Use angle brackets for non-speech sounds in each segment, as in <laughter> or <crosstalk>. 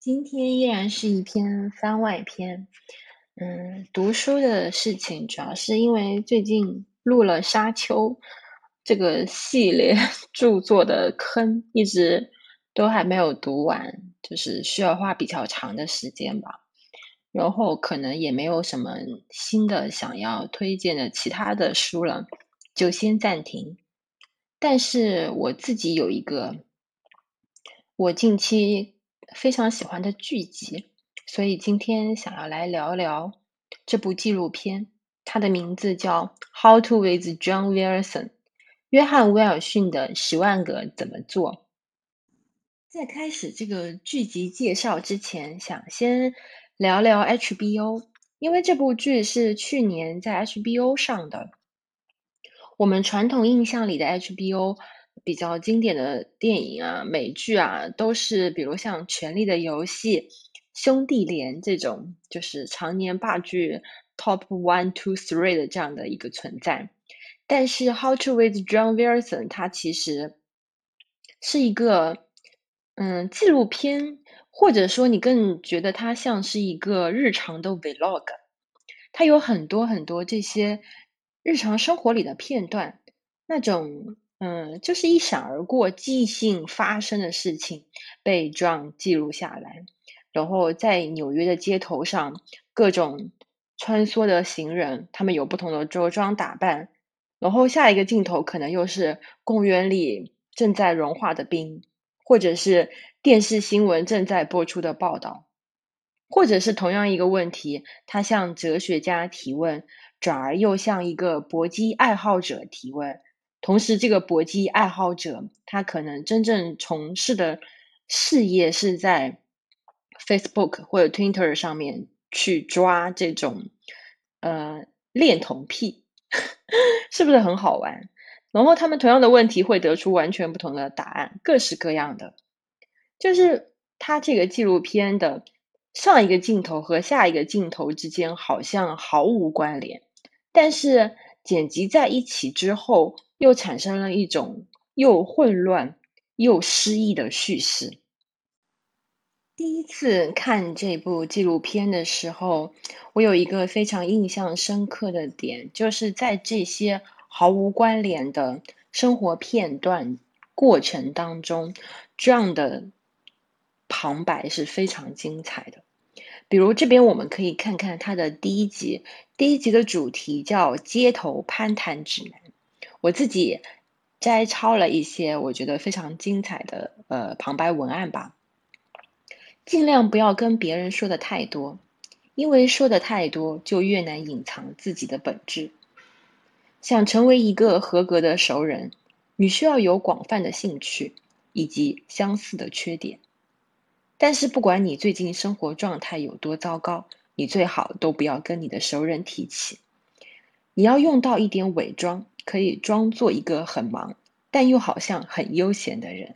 今天依然是一篇番外篇。嗯，读书的事情主要是因为最近录了《沙丘》这个系列 <laughs> 著作的坑，一直都还没有读完，就是需要花比较长的时间吧。然后可能也没有什么新的想要推荐的其他的书了，就先暂停。但是我自己有一个，我近期。非常喜欢的剧集，所以今天想要来聊聊这部纪录片。它的名字叫《How to with John Wilson》，约翰威尔逊的十万个怎么做。在开始这个剧集介绍之前，想先聊聊 HBO，因为这部剧是去年在 HBO 上的。我们传统印象里的 HBO。比较经典的电影啊、美剧啊，都是比如像《权力的游戏》《兄弟连》这种，就是常年霸剧 Top One、Two、Three 的这样的一个存在。但是《How to with John Wilson》它其实是一个嗯纪录片，或者说你更觉得它像是一个日常的 Vlog。它有很多很多这些日常生活里的片段，那种。嗯，就是一闪而过、即兴发生的事情被 John 记录下来，然后在纽约的街头上，各种穿梭的行人，他们有不同的着装打扮，然后下一个镜头可能又是公园里正在融化的冰，或者是电视新闻正在播出的报道，或者是同样一个问题，他向哲学家提问，转而又向一个搏击爱好者提问。同时，这个搏击爱好者，他可能真正从事的事业是在 Facebook 或者 Twitter 上面去抓这种呃恋童癖，<laughs> 是不是很好玩？然后他们同样的问题会得出完全不同的答案，各式各样的。就是他这个纪录片的上一个镜头和下一个镜头之间好像毫无关联，但是剪辑在一起之后。又产生了一种又混乱又诗意的叙事。第一次看这部纪录片的时候，我有一个非常印象深刻的点，就是在这些毫无关联的生活片段过程当中，这样的旁白是非常精彩的。比如这边我们可以看看它的第一集，第一集的主题叫《街头攀谈指南》。我自己摘抄了一些我觉得非常精彩的呃旁白文案吧，尽量不要跟别人说的太多，因为说的太多就越难隐藏自己的本质。想成为一个合格的熟人，你需要有广泛的兴趣以及相似的缺点。但是不管你最近生活状态有多糟糕，你最好都不要跟你的熟人提起。你要用到一点伪装。可以装作一个很忙，但又好像很悠闲的人。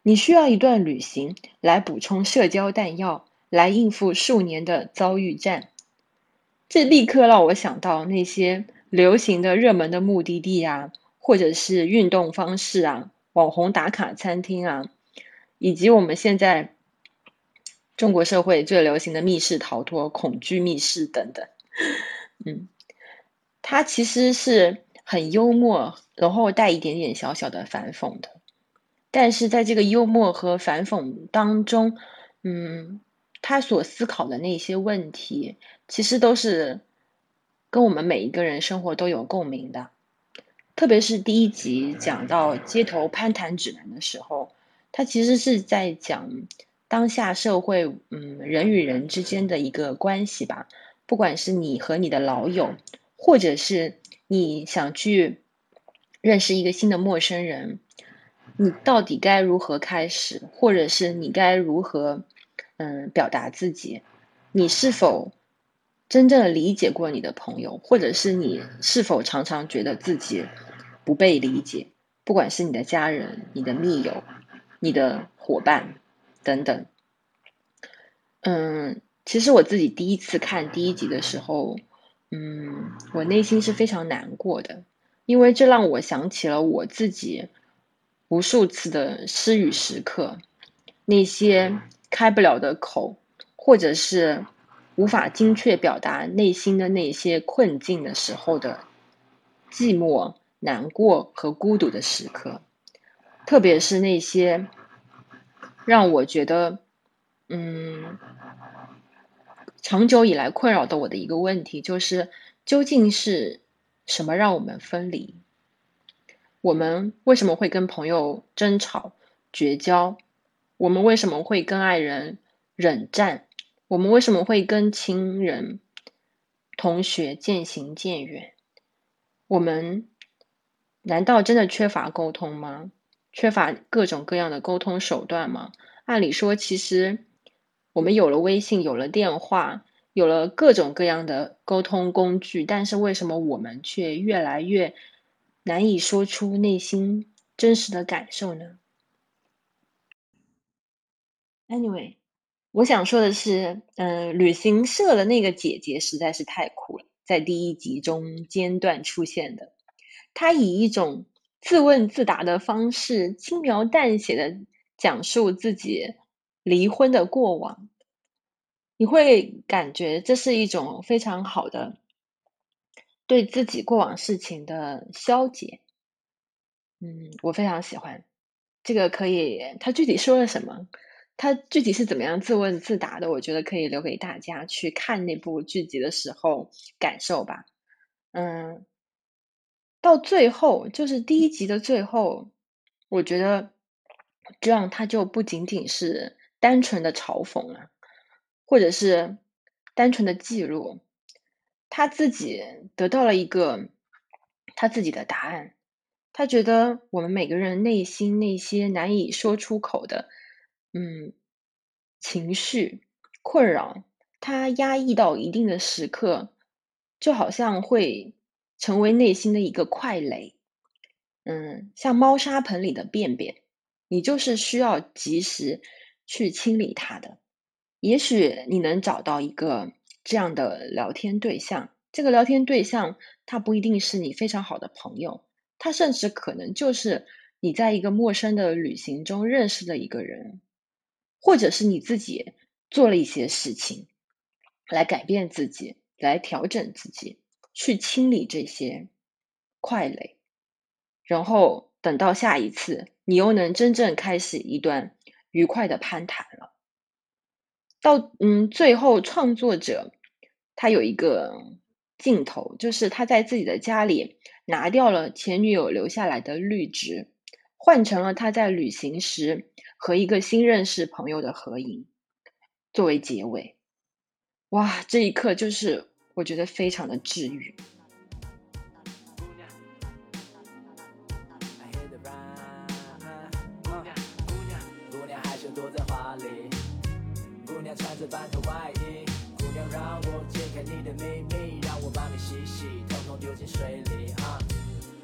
你需要一段旅行来补充社交弹药，来应付数年的遭遇战。这立刻让我想到那些流行的热门的目的地啊，或者是运动方式啊，网红打卡餐厅啊，以及我们现在中国社会最流行的密室逃脱、恐惧密室等等。嗯，它其实是。很幽默，然后带一点点小小的反讽的，但是在这个幽默和反讽当中，嗯，他所思考的那些问题，其实都是跟我们每一个人生活都有共鸣的。特别是第一集讲到街头攀谈指南的时候，他其实是在讲当下社会，嗯，人与人之间的一个关系吧，不管是你和你的老友，或者是。你想去认识一个新的陌生人，你到底该如何开始，或者是你该如何嗯表达自己？你是否真正理解过你的朋友，或者是你是否常常觉得自己不被理解？不管是你的家人、你的密友、你的伙伴等等。嗯，其实我自己第一次看第一集的时候。嗯，我内心是非常难过的，因为这让我想起了我自己无数次的失语时刻，那些开不了的口，或者是无法精确表达内心的那些困境的时候的寂寞、难过和孤独的时刻，特别是那些让我觉得，嗯，长久以来困扰的我的一个问题，就是究竟是什么让我们分离？我们为什么会跟朋友争吵、绝交？我们为什么会跟爱人冷战？我们为什么会跟亲人、同学渐行渐远？我们难道真的缺乏沟通吗？缺乏各种各样的沟通手段吗？按理说，其实我们有了微信，有了电话，有了各种各样的沟通工具，但是为什么我们却越来越……难以说出内心真实的感受呢？Anyway，我想说的是，嗯，旅行社的那个姐姐实在是太酷了，在第一集中间段出现的，她以一种自问自答的方式，轻描淡写的讲述自己离婚的过往，你会感觉这是一种非常好的。对自己过往事情的消解，嗯，我非常喜欢这个。可以，他具体说了什么？他具体是怎么样自问自答的？我觉得可以留给大家去看那部剧集的时候感受吧。嗯，到最后就是第一集的最后，我觉得这样他就不仅仅是单纯的嘲讽啊，或者是单纯的记录。他自己得到了一个他自己的答案，他觉得我们每个人内心那些难以说出口的，嗯，情绪困扰，他压抑到一定的时刻，就好像会成为内心的一个块垒，嗯，像猫砂盆里的便便，你就是需要及时去清理它的。也许你能找到一个。这样的聊天对象，这个聊天对象他不一定是你非常好的朋友，他甚至可能就是你在一个陌生的旅行中认识的一个人，或者是你自己做了一些事情来改变自己，来调整自己，去清理这些快垒，然后等到下一次，你又能真正开始一段愉快的攀谈了。到嗯，最后创作者他有一个镜头，就是他在自己的家里拿掉了前女友留下来的绿植，换成了他在旅行时和一个新认识朋友的合影，作为结尾。哇，这一刻就是我觉得非常的治愈。着半条外衣，姑娘让我揭开你的秘密，让我把你洗洗，统统丢进水里。啊，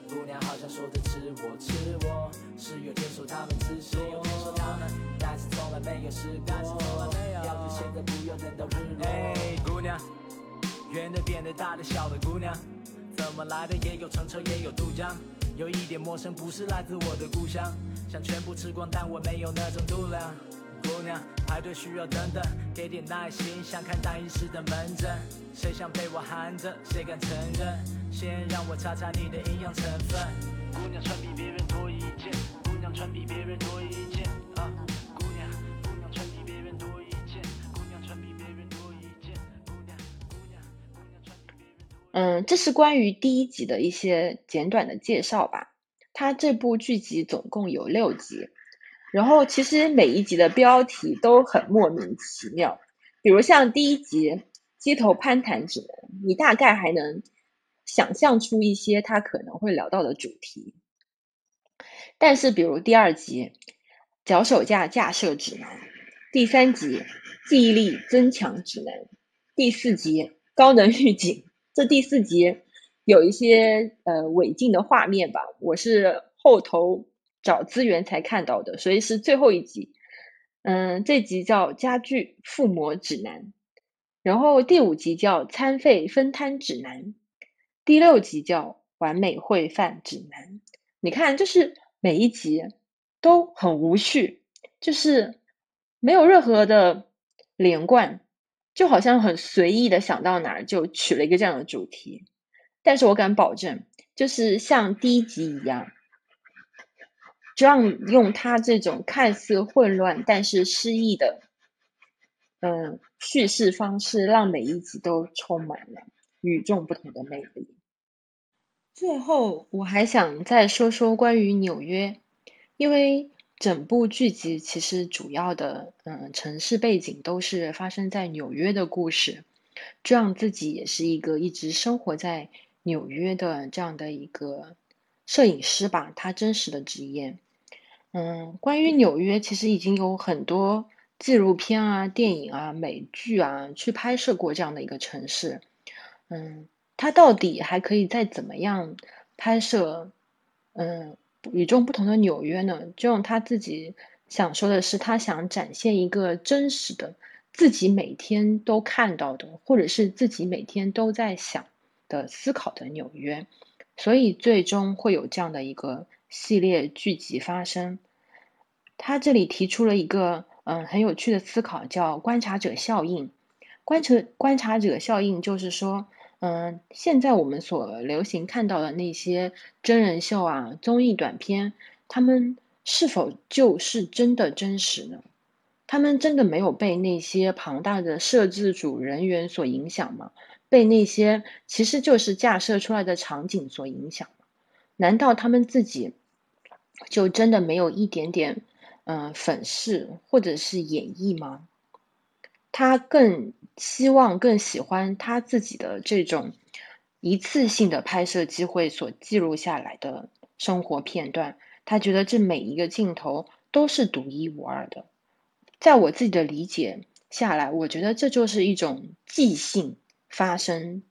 姑娘好像说着吃我吃我，是有天说他们自说，但是从来没有试过。要是现在不要等到日落。姑娘，圆的扁的大的小的姑娘，怎么来的也有乘车也有渡江，有一点陌生不是来自我的故乡，想全部吃光但我没有那种度量。姑娘，排队需要等等，给点耐心，想看大医师的门诊。谁想被我含着，谁敢承认？先让我查查你的营养成分。姑娘穿比别人多一件，姑娘穿比别人多一件。啊，姑娘，姑娘穿比别人多一件，姑娘穿比别人多一件。姑娘，姑娘，姑娘穿比别人多。嗯，这是关于第一集的一些简短的介绍吧。它这部剧集总共有六集。然后其实每一集的标题都很莫名其妙，比如像第一集《街头攀谈指南》，你大概还能想象出一些他可能会聊到的主题。但是比如第二集《脚手架架设指南》，第三集《记忆力增强指南》，第四集《高能预警》，这第四集有一些呃违禁的画面吧，我是后头。找资源才看到的，所以是最后一集。嗯，这集叫家具附魔指南，然后第五集叫餐费分摊指南，第六集叫完美会饭指南。你看，就是每一集都很无序，就是没有任何的连贯，就好像很随意的想到哪儿就取了一个这样的主题。但是我敢保证，就是像第一集一样，让用他这种看似混乱但是诗意的，嗯，叙事方式，让每一集都充满了与众不同的魅力。最后，我还想再说说关于纽约，因为整部剧集其实主要的嗯城市背景都是发生在纽约的故事，这样自己也是一个一直生活在。纽约的这样的一个摄影师吧，他真实的职业。嗯，关于纽约，其实已经有很多纪录片啊、电影啊、美剧啊去拍摄过这样的一个城市。嗯，他到底还可以再怎么样拍摄？嗯，与众不同的纽约呢？就用他自己想说的是，他想展现一个真实的自己每天都看到的，或者是自己每天都在想。的思考的纽约，所以最终会有这样的一个系列剧集发生。他这里提出了一个嗯很有趣的思考，叫观察者效应。观察观察者效应就是说，嗯，现在我们所流行看到的那些真人秀啊、综艺短片，他们是否就是真的真实呢？他们真的没有被那些庞大的摄制组人员所影响吗？被那些其实就是架设出来的场景所影响吗？难道他们自己就真的没有一点点嗯粉饰或者是演绎吗？他更希望、更喜欢他自己的这种一次性的拍摄机会所记录下来的生活片段。他觉得这每一个镜头都是独一无二的。在我自己的理解下来，我觉得这就是一种即兴发生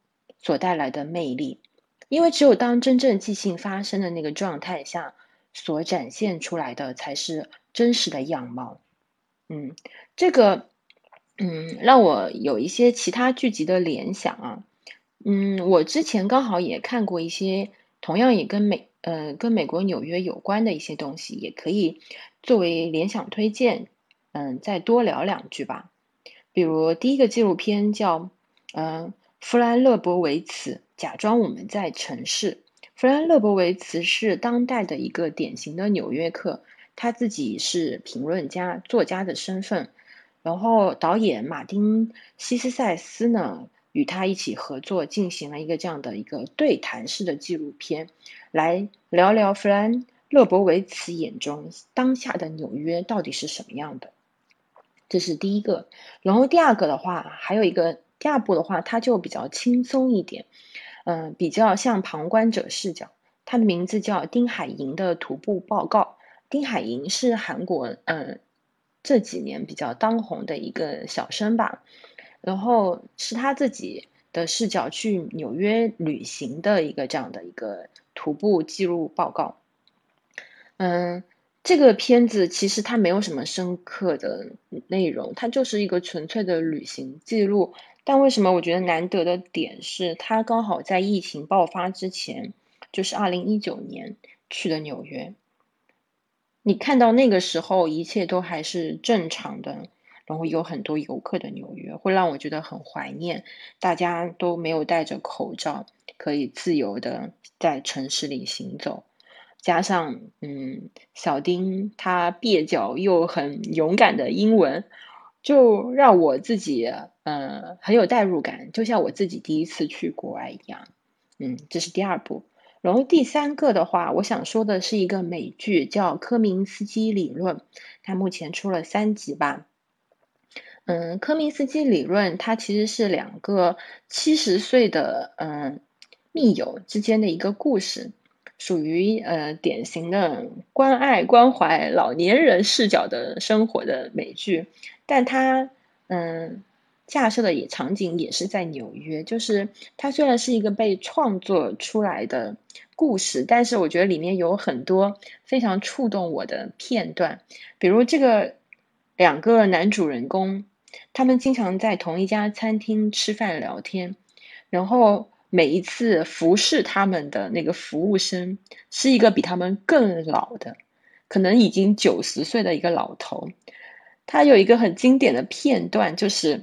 所带来的魅力，因为只有当真正即兴发生的那个状态下，所展现出来的才是真实的样貌。嗯，这个，嗯，让我有一些其他剧集的联想啊。嗯，我之前刚好也看过一些同样也跟美呃跟美国纽约有关的一些东西，也可以作为联想推荐。嗯，再多聊两句吧。比如第一个纪录片叫嗯弗兰勒伯维茨，假装我们在城市。弗兰勒伯维茨是当代的一个典型的纽约客，他自己是评论家、作家的身份。然后导演马丁西斯塞斯呢，与他一起合作进行了一个这样的一个对谈式的纪录片，来聊聊弗兰勒伯维茨眼中当下的纽约到底是什么样的。这是第一个，然后第二个的话，还有一个第二部的话，它就比较轻松一点，嗯，比较像旁观者视角。它的名字叫丁海寅的徒步报告。丁海寅是韩国嗯这几年比较当红的一个小生吧，然后是他自己的视角去纽约旅行的一个这样的一个徒步记录报告，嗯。这个片子其实它没有什么深刻的内容，它就是一个纯粹的旅行记录。但为什么我觉得难得的点是，他刚好在疫情爆发之前，就是二零一九年去的纽约。你看到那个时候一切都还是正常的，然后有很多游客的纽约，会让我觉得很怀念。大家都没有戴着口罩，可以自由的在城市里行走。加上，嗯，小丁他蹩脚又很勇敢的英文，就让我自己，嗯，很有代入感，就像我自己第一次去国外一样。嗯，这是第二步。然后第三个的话，我想说的是一个美剧，叫《科明斯基理论》，它目前出了三集吧。嗯，科明斯基理论它其实是两个七十岁的嗯密友之间的一个故事。属于呃典型的关爱关怀老年人视角的生活的美剧，但它嗯架设的也场景也是在纽约，就是它虽然是一个被创作出来的故事，但是我觉得里面有很多非常触动我的片段，比如这个两个男主人公，他们经常在同一家餐厅吃饭聊天，然后。每一次服侍他们的那个服务生是一个比他们更老的，可能已经九十岁的一个老头。他有一个很经典的片段，就是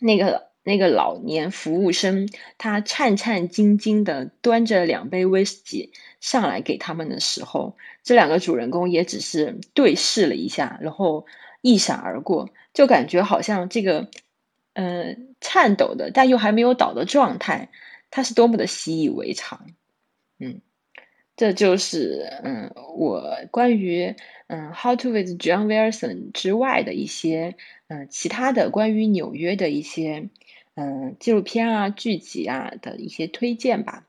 那个那个老年服务生，他颤颤兢兢的端着两杯威士忌上来给他们的时候，这两个主人公也只是对视了一下，然后一闪而过，就感觉好像这个，呃，颤抖的但又还没有倒的状态，他是多么的习以为常，嗯。这就是嗯，我关于嗯《How to with John Wilson》之外的一些嗯其他的关于纽约的一些嗯纪录片啊、剧集啊的一些推荐吧。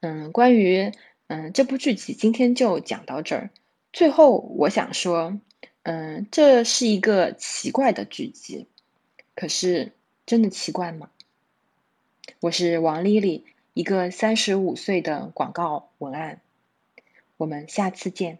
嗯，关于嗯这部剧集，今天就讲到这儿。最后，我想说，嗯，这是一个奇怪的剧集，可是真的奇怪吗？我是王丽丽，一个三十五岁的广告文案。我们下次见。